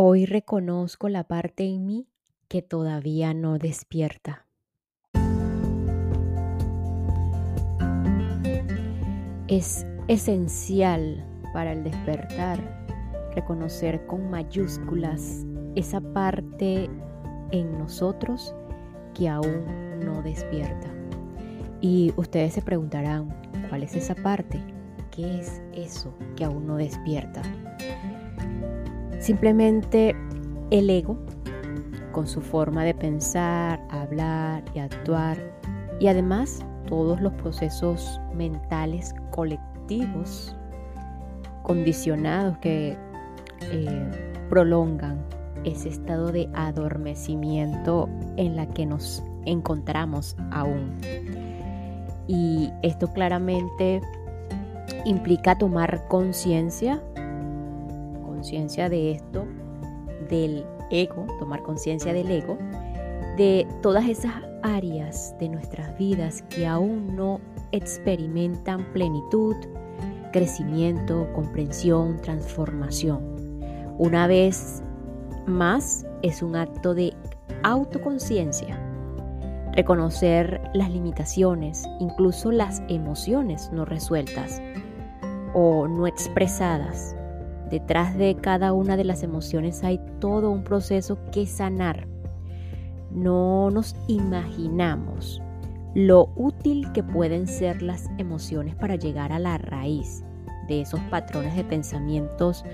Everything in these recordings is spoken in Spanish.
Hoy reconozco la parte en mí que todavía no despierta. Es esencial para el despertar reconocer con mayúsculas esa parte en nosotros que aún no despierta. Y ustedes se preguntarán, ¿cuál es esa parte? ¿Qué es eso que aún no despierta? Simplemente el ego, con su forma de pensar, hablar y actuar, y además todos los procesos mentales colectivos condicionados que eh, prolongan ese estado de adormecimiento en la que nos encontramos aún. Y esto claramente implica tomar conciencia conciencia de esto, del ego, tomar conciencia del ego, de todas esas áreas de nuestras vidas que aún no experimentan plenitud, crecimiento, comprensión, transformación. Una vez más, es un acto de autoconciencia. Reconocer las limitaciones, incluso las emociones no resueltas o no expresadas, Detrás de cada una de las emociones hay todo un proceso que sanar. No nos imaginamos lo útil que pueden ser las emociones para llegar a la raíz de esos patrones de pensamientos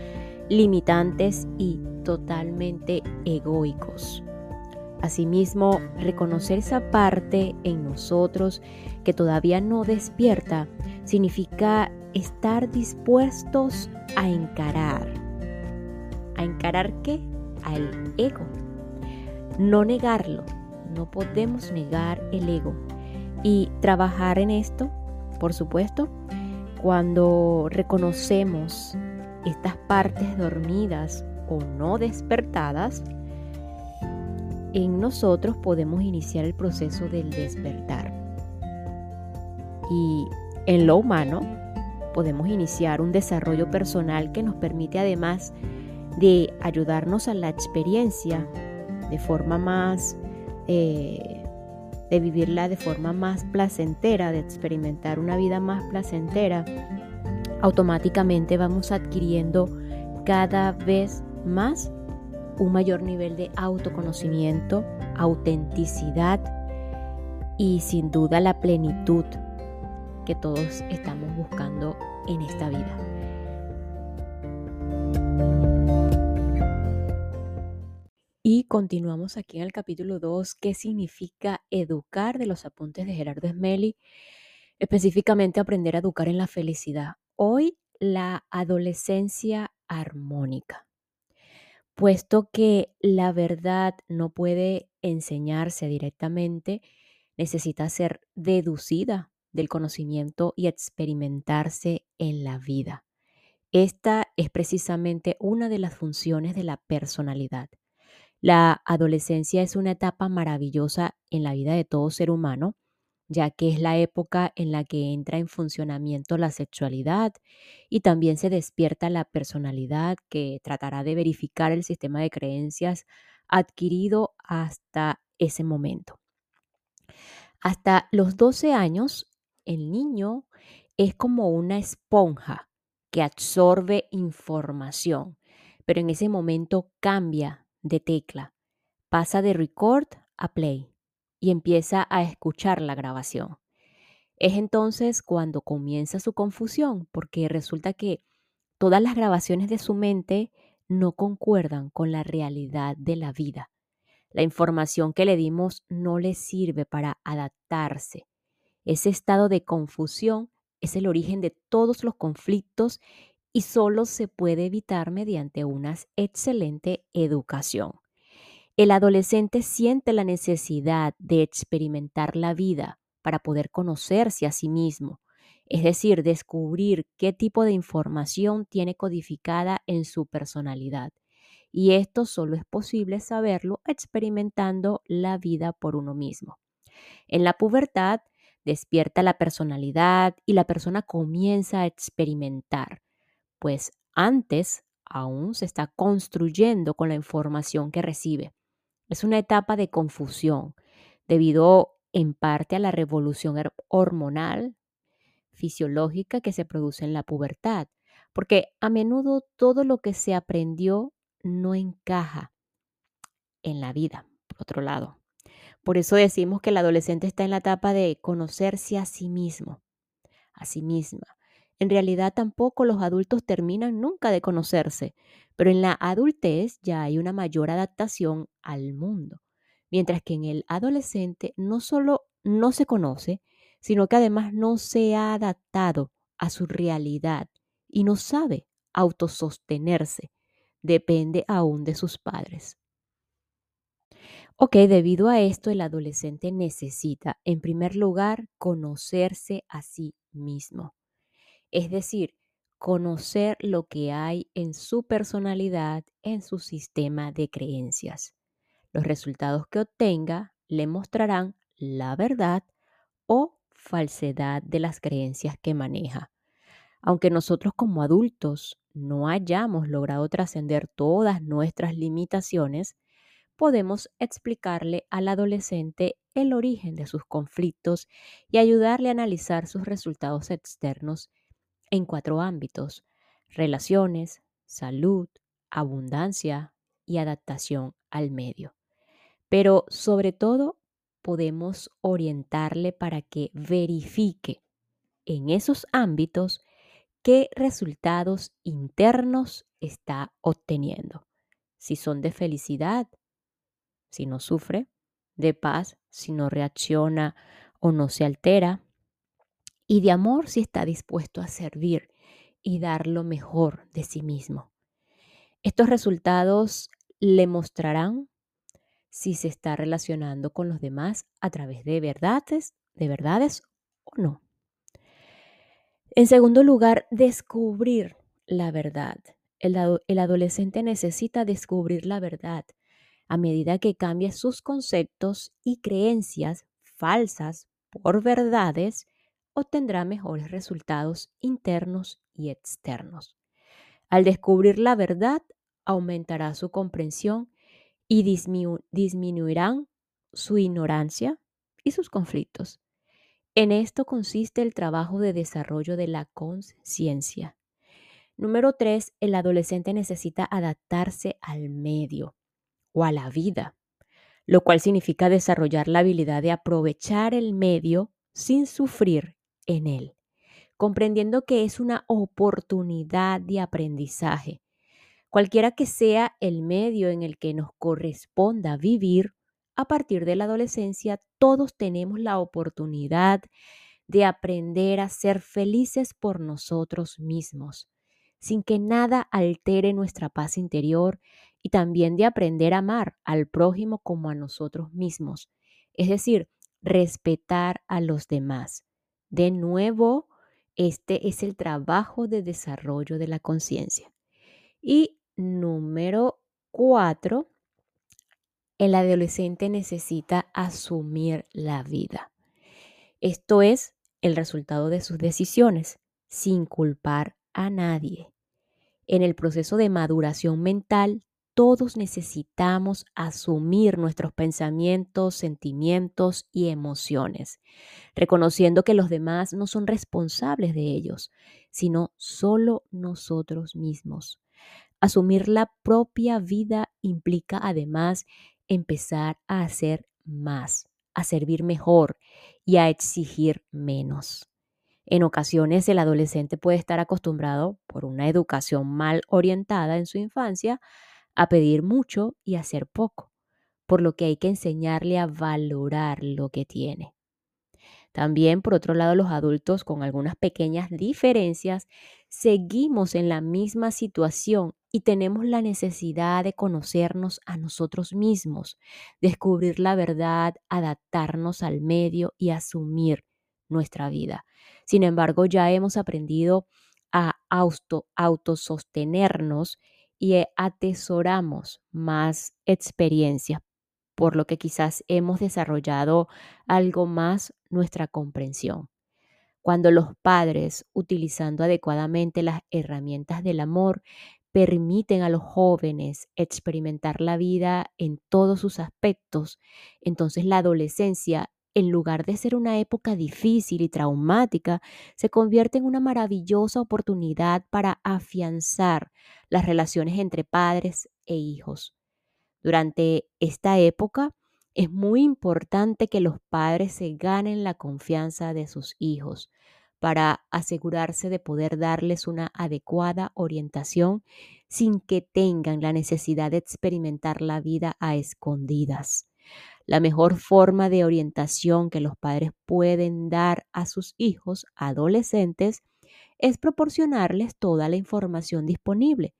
limitantes y totalmente egoicos. Asimismo, reconocer esa parte en nosotros que todavía no despierta significa estar dispuestos a encarar. ¿A encarar qué? Al ego. No negarlo. No podemos negar el ego. Y trabajar en esto, por supuesto, cuando reconocemos estas partes dormidas o no despertadas, en nosotros podemos iniciar el proceso del despertar. Y en lo humano, podemos iniciar un desarrollo personal que nos permite además de ayudarnos a la experiencia de forma más, eh, de vivirla de forma más placentera, de experimentar una vida más placentera, automáticamente vamos adquiriendo cada vez más un mayor nivel de autoconocimiento, autenticidad y sin duda la plenitud que todos estamos buscando en esta vida. Y continuamos aquí en el capítulo 2, ¿qué significa educar de los apuntes de Gerardo Smelly? Específicamente aprender a educar en la felicidad. Hoy la adolescencia armónica. Puesto que la verdad no puede enseñarse directamente, necesita ser deducida del conocimiento y experimentarse en la vida. Esta es precisamente una de las funciones de la personalidad. La adolescencia es una etapa maravillosa en la vida de todo ser humano, ya que es la época en la que entra en funcionamiento la sexualidad y también se despierta la personalidad que tratará de verificar el sistema de creencias adquirido hasta ese momento. Hasta los 12 años, el niño es como una esponja que absorbe información, pero en ese momento cambia de tecla, pasa de record a play y empieza a escuchar la grabación. Es entonces cuando comienza su confusión, porque resulta que todas las grabaciones de su mente no concuerdan con la realidad de la vida. La información que le dimos no le sirve para adaptarse ese estado de confusión es el origen de todos los conflictos y solo se puede evitar mediante una excelente educación. El adolescente siente la necesidad de experimentar la vida para poder conocerse a sí mismo, es decir, descubrir qué tipo de información tiene codificada en su personalidad. Y esto solo es posible saberlo experimentando la vida por uno mismo. En la pubertad, despierta la personalidad y la persona comienza a experimentar, pues antes aún se está construyendo con la información que recibe. Es una etapa de confusión debido en parte a la revolución hormonal fisiológica que se produce en la pubertad, porque a menudo todo lo que se aprendió no encaja en la vida, por otro lado. Por eso decimos que el adolescente está en la etapa de conocerse a sí mismo, a sí misma. En realidad tampoco los adultos terminan nunca de conocerse, pero en la adultez ya hay una mayor adaptación al mundo, mientras que en el adolescente no solo no se conoce, sino que además no se ha adaptado a su realidad y no sabe autosostenerse, depende aún de sus padres. Ok, debido a esto el adolescente necesita, en primer lugar, conocerse a sí mismo. Es decir, conocer lo que hay en su personalidad, en su sistema de creencias. Los resultados que obtenga le mostrarán la verdad o falsedad de las creencias que maneja. Aunque nosotros como adultos no hayamos logrado trascender todas nuestras limitaciones, podemos explicarle al adolescente el origen de sus conflictos y ayudarle a analizar sus resultados externos en cuatro ámbitos, relaciones, salud, abundancia y adaptación al medio. Pero sobre todo, podemos orientarle para que verifique en esos ámbitos qué resultados internos está obteniendo. Si son de felicidad, si no sufre, de paz, si no reacciona o no se altera, y de amor si está dispuesto a servir y dar lo mejor de sí mismo. Estos resultados le mostrarán si se está relacionando con los demás a través de verdades, de verdades o no. En segundo lugar, descubrir la verdad. El, el adolescente necesita descubrir la verdad a medida que cambia sus conceptos y creencias falsas por verdades, obtendrá mejores resultados internos y externos. Al descubrir la verdad, aumentará su comprensión y disminuirán su ignorancia y sus conflictos. En esto consiste el trabajo de desarrollo de la conciencia. Número tres, el adolescente necesita adaptarse al medio o a la vida, lo cual significa desarrollar la habilidad de aprovechar el medio sin sufrir en él, comprendiendo que es una oportunidad de aprendizaje. Cualquiera que sea el medio en el que nos corresponda vivir, a partir de la adolescencia todos tenemos la oportunidad de aprender a ser felices por nosotros mismos, sin que nada altere nuestra paz interior y también de aprender a amar al prójimo como a nosotros mismos, es decir, respetar a los demás. De nuevo, este es el trabajo de desarrollo de la conciencia. Y número cuatro, el adolescente necesita asumir la vida. Esto es el resultado de sus decisiones, sin culpar a nadie. En el proceso de maduración mental todos necesitamos asumir nuestros pensamientos, sentimientos y emociones, reconociendo que los demás no son responsables de ellos, sino solo nosotros mismos. Asumir la propia vida implica además empezar a hacer más, a servir mejor y a exigir menos. En ocasiones el adolescente puede estar acostumbrado por una educación mal orientada en su infancia a pedir mucho y hacer poco, por lo que hay que enseñarle a valorar lo que tiene. También, por otro lado, los adultos, con algunas pequeñas diferencias, seguimos en la misma situación y tenemos la necesidad de conocernos a nosotros mismos, descubrir la verdad, adaptarnos al medio y asumir nuestra vida. Sin embargo, ya hemos aprendido a auto, autosostenernos y eh, atesoramos más experiencias, por lo que quizás hemos desarrollado algo más nuestra comprensión. Cuando los padres, utilizando adecuadamente las herramientas del amor, permiten a los jóvenes experimentar la vida en todos sus aspectos, entonces la adolescencia, en lugar de ser una época difícil y traumática, se convierte en una maravillosa oportunidad para afianzar las relaciones entre padres e hijos. Durante esta época es muy importante que los padres se ganen la confianza de sus hijos para asegurarse de poder darles una adecuada orientación sin que tengan la necesidad de experimentar la vida a escondidas. La mejor forma de orientación que los padres pueden dar a sus hijos adolescentes es proporcionarles toda la información disponible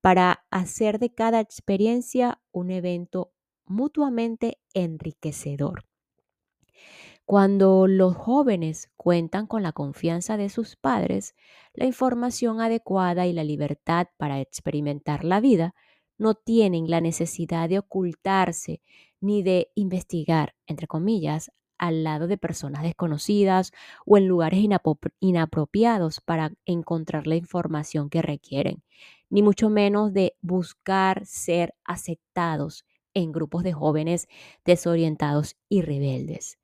para hacer de cada experiencia un evento mutuamente enriquecedor. Cuando los jóvenes cuentan con la confianza de sus padres, la información adecuada y la libertad para experimentar la vida, no tienen la necesidad de ocultarse ni de investigar, entre comillas, al lado de personas desconocidas o en lugares inapropiados para encontrar la información que requieren, ni mucho menos de buscar ser aceptados en grupos de jóvenes desorientados y rebeldes.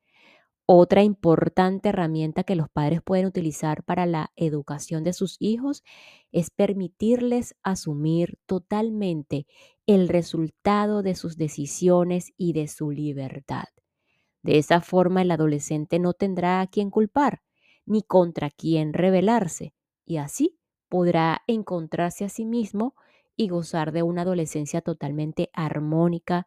Otra importante herramienta que los padres pueden utilizar para la educación de sus hijos es permitirles asumir totalmente el resultado de sus decisiones y de su libertad. De esa forma el adolescente no tendrá a quien culpar ni contra quién rebelarse y así podrá encontrarse a sí mismo y gozar de una adolescencia totalmente armónica,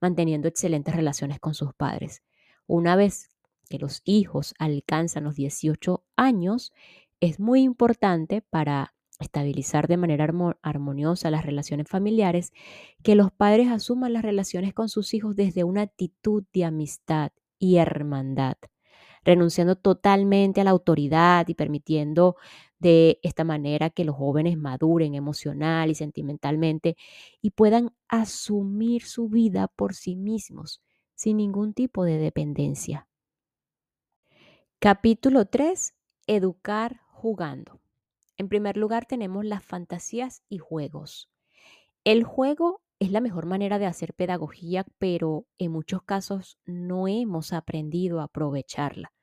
manteniendo excelentes relaciones con sus padres. Una vez que los hijos alcanzan los 18 años, es muy importante para estabilizar de manera armoniosa las relaciones familiares, que los padres asuman las relaciones con sus hijos desde una actitud de amistad y hermandad, renunciando totalmente a la autoridad y permitiendo de esta manera que los jóvenes maduren emocional y sentimentalmente y puedan asumir su vida por sí mismos sin ningún tipo de dependencia. Capítulo 3. Educar jugando. En primer lugar tenemos las fantasías y juegos. El juego es la mejor manera de hacer pedagogía, pero en muchos casos no hemos aprendido a aprovecharla.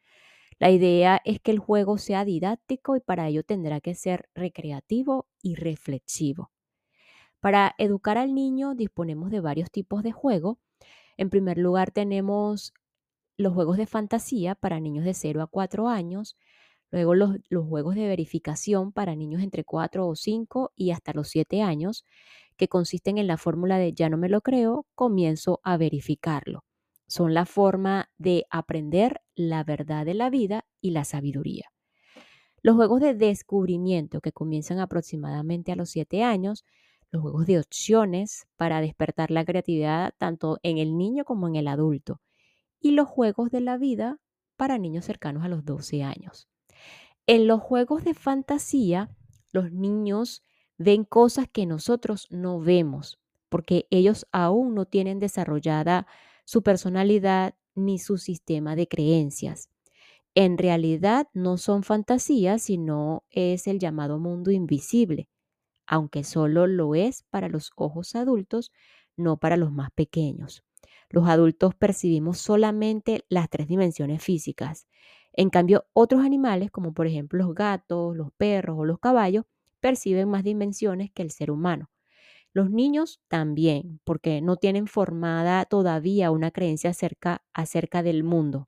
La idea es que el juego sea didáctico y para ello tendrá que ser recreativo y reflexivo. Para educar al niño disponemos de varios tipos de juego. En primer lugar tenemos los juegos de fantasía para niños de 0 a 4 años, luego los, juegos de verificación para niños entre 4 o 5 y hasta los 7 años, que consisten en la fórmula de ya no me lo creo, comienzo a verificarlo. Son la forma de aprender la verdad de la vida y la sabiduría. Los juegos de descubrimiento que comienzan aproximadamente a los 7 años, los juegos de opciones para despertar la creatividad tanto en el niño como en el adulto y los juegos de la vida para niños cercanos a los 12 años. En los juegos de fantasía, los niños ven cosas que nosotros no vemos, porque ellos aún no tienen desarrollada su personalidad ni su sistema de creencias. En realidad no son fantasías, sino es el llamado mundo invisible, aunque solo lo es para los ojos adultos, no para los más pequeños. Los adultos percibimos solamente las tres dimensiones físicas. En cambio, otros animales, como por ejemplo los gatos, los perros o los caballos, perciben más dimensiones que el ser humano. Los niños también, porque no tienen formada todavía una creencia acerca, del mundo.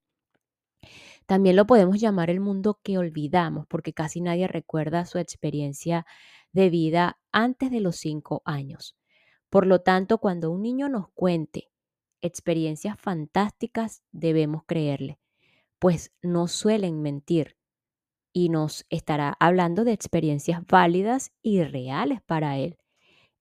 También lo podemos llamar el mundo que olvidamos, porque casi nadie recuerda su experiencia de vida antes de los cinco años. Por lo tanto, cuando un niño nos cuente experiencias fantásticas, debemos creerle, pues no suelen mentir y nos estará hablando de experiencias válidas y reales para él.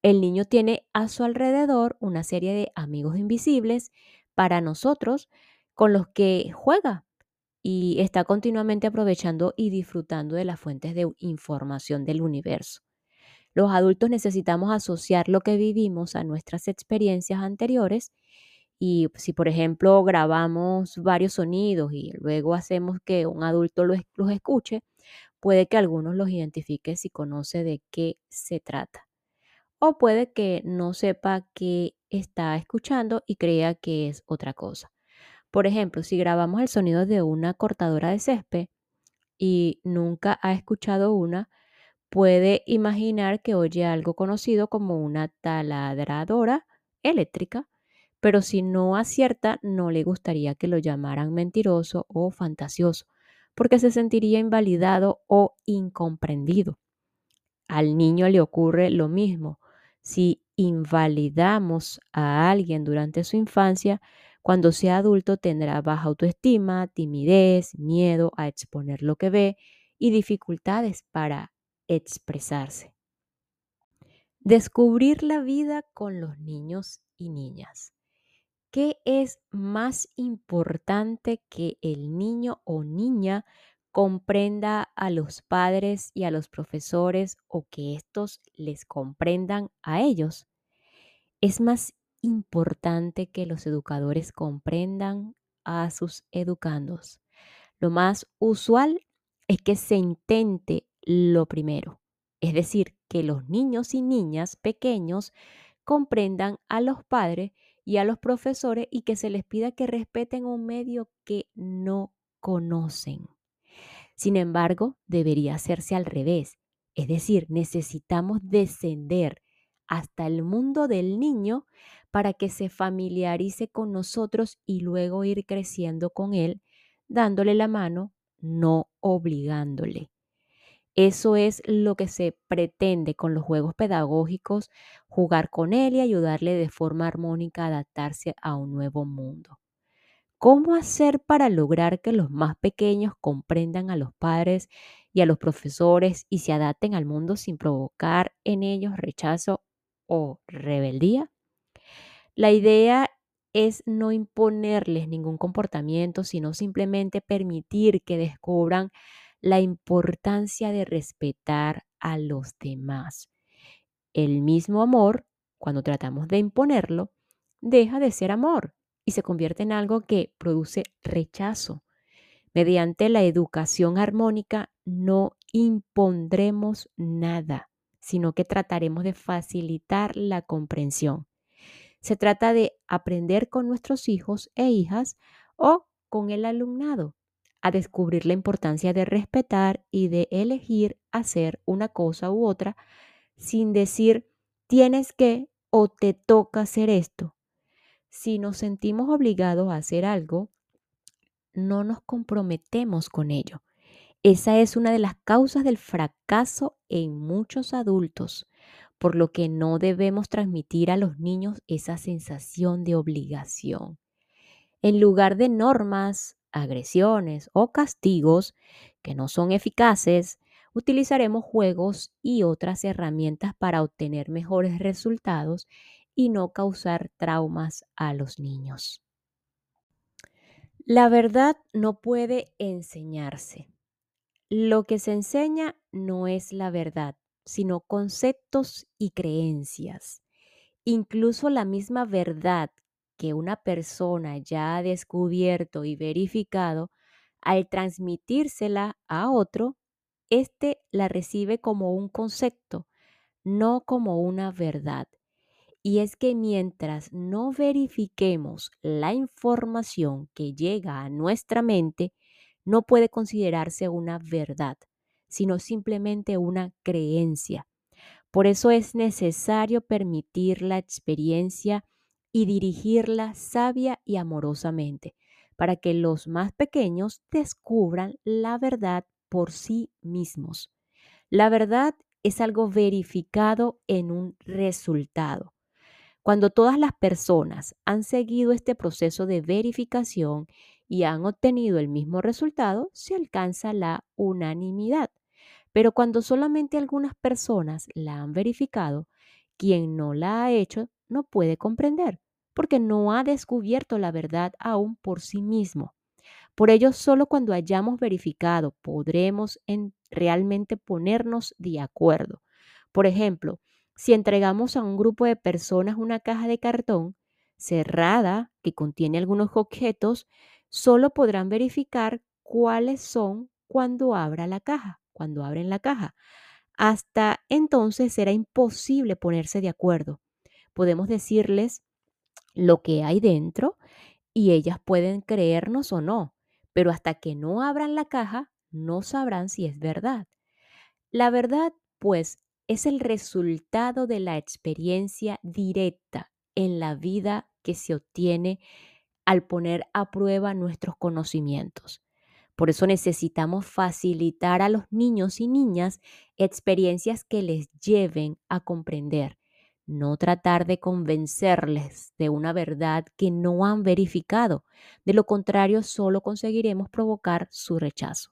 El niño tiene a su alrededor una serie de amigos invisibles para nosotros con los que juega y está continuamente aprovechando y disfrutando de las fuentes de información del universo. Los adultos necesitamos asociar lo que vivimos a nuestras experiencias anteriores y si, por ejemplo, grabamos varios sonidos y luego hacemos que un adulto los, escuche, puede que algunos los identifique si conoce de qué se trata. o puede que no sepa que está escuchando y crea que es otra cosa. Por ejemplo, si grabamos el sonido de una cortadora de césped y nunca ha escuchado una, puede imaginar que oye algo conocido como una taladradora eléctrica, pero si no acierta, no le gustaría que lo llamaran mentiroso o fantasioso, porque se sentiría invalidado o incomprendido. Al niño le ocurre lo mismo. Si invalidamos a alguien durante su infancia, cuando sea adulto tendrá baja autoestima, timidez, miedo a exponer lo que ve y dificultades para expresarse. Descubrir la vida con los niños y niñas. ¿Qué es más importante que el niño o niña comprenda a los padres y a los profesores o que estos les comprendan a ellos? Es más importante que los educadores comprendan a sus educandos. Lo más usual es que se intente lo primero, es decir, que los niños y niñas pequeños comprendan a los padres y a los profesores y que se les pida que respeten un medio que no conocen. Sin embargo, debería hacerse al revés, es decir, necesitamos descender hasta el mundo del niño para que se familiarice con nosotros y luego ir creciendo con él, dándole la mano, no obligándole. Eso es lo que se pretende con los juegos pedagógicos, jugar con él y ayudarle de forma armónica a adaptarse a un nuevo mundo. ¿Cómo hacer para lograr que los más pequeños comprendan a los padres y a los profesores y se adapten al mundo sin provocar en ellos rechazo o rebeldía? La idea es no imponerles ningún comportamiento, sino simplemente permitir que descubran la importancia de respetar a los demás. El mismo amor, cuando tratamos de imponerlo, deja de ser amor y se convierte en algo que produce rechazo. Mediante la educación armónica no impondremos nada, sino que trataremos de facilitar la comprensión. Se trata de aprender con nuestros hijos e hijas o con el alumnado a descubrir la importancia de respetar y de elegir hacer una cosa u otra sin decir tienes que o te toca hacer esto. Si nos sentimos obligados a hacer algo, no nos comprometemos con ello. Esa es una de las causas del fracaso en muchos adultos, por lo que no debemos transmitir a los niños esa sensación de obligación. En lugar de normas, agresiones o castigos que no son eficaces, utilizaremos juegos y otras herramientas para obtener mejores resultados y no causar traumas a los niños. La verdad no puede enseñarse. Lo que se enseña no es la verdad, sino conceptos y creencias. Incluso la misma verdad que una persona ya ha descubierto y verificado, al transmitírsela a otro, éste la recibe como un concepto, no como una verdad. Y es que mientras no verifiquemos la información que llega a nuestra mente, no puede considerarse una verdad, sino simplemente una creencia. Por eso es necesario permitir la experiencia y dirigirla sabia y amorosamente, para que los más pequeños descubran la verdad por sí mismos. La verdad es algo verificado en un resultado. Cuando todas las personas han seguido este proceso de verificación y han obtenido el mismo resultado, se alcanza la unanimidad. Pero cuando solamente algunas personas la han verificado, quien no la ha hecho no puede comprender porque no ha descubierto la verdad aún por sí mismo. Por ello, solo cuando hayamos verificado podremos realmente ponernos de acuerdo. Por ejemplo, si entregamos a un grupo de personas una caja de cartón cerrada que contiene algunos objetos, solo podrán verificar cuáles son cuando abra la caja, cuando abren la caja. Hasta entonces será imposible ponerse de acuerdo. Podemos decirles lo que hay dentro y ellas pueden creernos o no, pero hasta que no abran la caja, no sabrán si es verdad. La verdad, pues, es el resultado de la experiencia directa en la vida que se obtiene al poner a prueba nuestros conocimientos. Por eso necesitamos facilitar a los niños y niñas experiencias que les lleven a comprender, no tratar de convencerles de una verdad que no han verificado. De lo contrario, solo conseguiremos provocar su rechazo.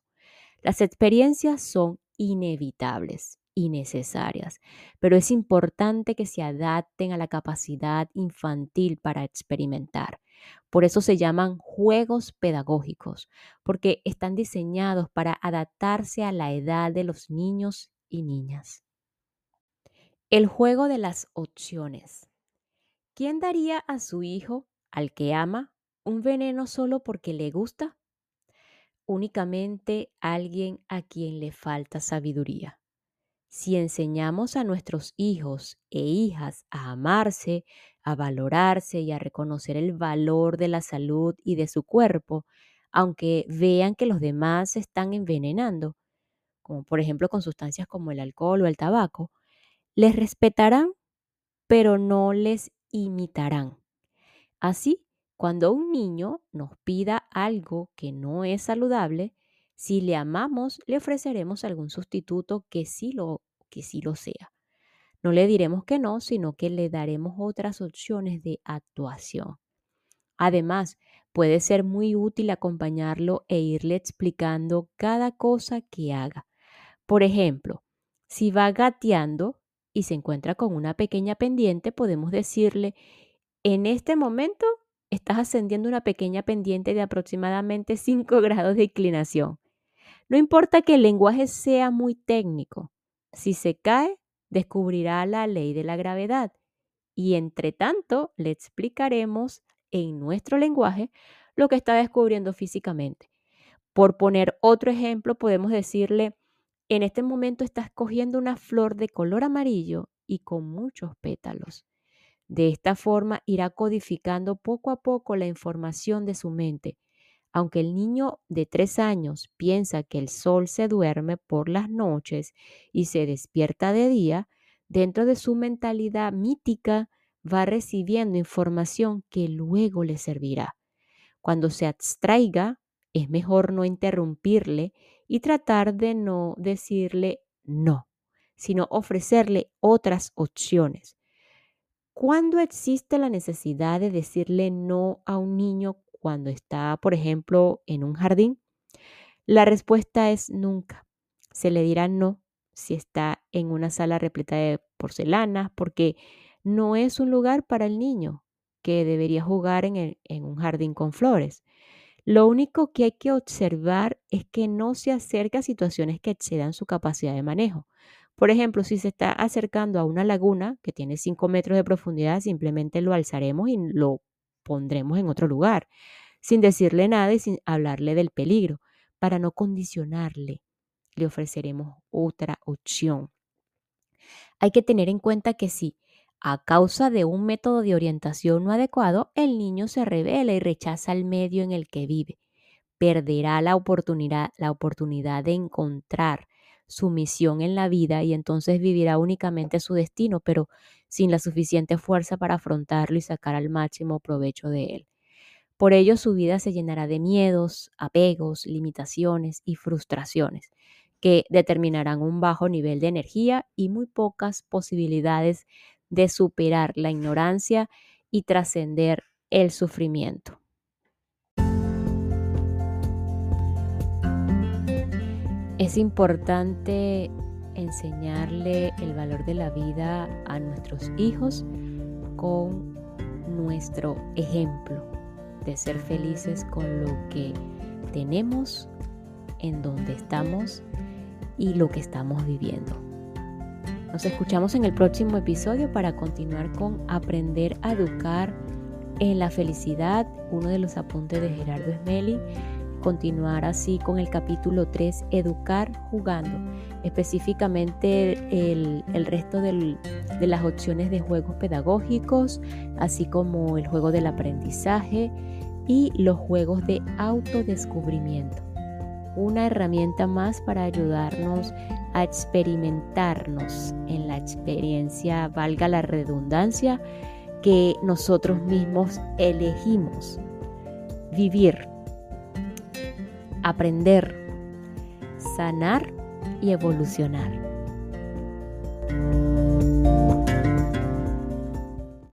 Las experiencias son inevitables y necesarias, pero es importante que se adapten a la capacidad infantil para experimentar. Por eso se llaman juegos pedagógicos, porque están diseñados para adaptarse a la edad de los niños y niñas. El juego de las opciones. ¿Quién daría a su hijo, al que ama, un veneno solo porque le gusta? Únicamente alguien a quien le falta sabiduría. Si enseñamos a nuestros hijos e hijas a amarse, a valorarse y a reconocer el valor de la salud y de su cuerpo, aunque vean que los demás se están envenenando, como por ejemplo con sustancias como el alcohol o el tabaco, les respetarán, pero no les imitarán. Así, cuando un niño nos pida algo que no es saludable, si le amamos, le ofreceremos algún sustituto que sí lo, que sí lo sea. No le diremos que no, sino que le daremos otras opciones de actuación. Además, puede ser muy útil acompañarlo e irle explicando cada cosa que haga. Por ejemplo, si va gateando y se encuentra con una pequeña pendiente, podemos decirle, en este momento estás ascendiendo una pequeña pendiente de aproximadamente 5 grados de inclinación. No importa que el lenguaje sea muy técnico, si se cae, descubrirá la ley de la gravedad y entre tanto le explicaremos en nuestro lenguaje lo que está descubriendo físicamente. Por poner otro ejemplo, podemos decirle, en este momento estás cogiendo una flor de color amarillo y con muchos pétalos. De esta forma irá codificando poco a poco la información de su mente. Aunque el niño de tres años piensa que el sol se duerme por las noches y se despierta de día, dentro de su mentalidad mítica va recibiendo información que luego le servirá. Cuando se abstraiga, es mejor no interrumpirle y tratar de no decirle no, sino ofrecerle otras opciones. ¿Cuándo existe la necesidad de decirle no a un niño cuando está, por ejemplo, en un jardín? La respuesta es nunca. Se le dirá no si está en una sala repleta de porcelanas, porque no es un lugar para el niño que debería jugar en, en un jardín con flores. Lo único que hay que observar es que no se acerque a situaciones que excedan su capacidad de manejo. Por ejemplo, si se está acercando a una laguna que tiene 5 metros de profundidad, simplemente lo alzaremos y lo pondremos en otro lugar, sin decirle nada y sin hablarle del peligro, para no condicionarle. Le ofreceremos otra opción. Hay que tener en cuenta que si a causa de un método de orientación no adecuado, el niño se revela y rechaza el medio en el que vive. Perderá la oportunidad, la oportunidad de encontrar su misión en la vida y entonces vivirá únicamente su destino, pero sin la suficiente fuerza para afrontarlo y sacar al máximo provecho de él. Por ello su vida se llenará de miedos, apegos, limitaciones y frustraciones que determinarán un bajo nivel de energía y muy pocas posibilidades de superar la ignorancia y trascender el sufrimiento. Es importante enseñarle el valor de la vida a nuestros hijos con nuestro ejemplo de ser felices con lo que tenemos, en donde estamos y lo que estamos viviendo. Nos escuchamos en el próximo episodio para continuar con Aprender a educar en la felicidad, uno de los apuntes de Gerardo Smelly, continuar así con el capítulo 3, educar jugando, específicamente el, resto de las opciones de juegos pedagógicos, así como el juego del aprendizaje y los juegos de autodescubrimiento. Una herramienta más para ayudarnos a experimentarnos en la experiencia, valga la redundancia, que nosotros mismos elegimos vivir, aprender, sanar y evolucionar.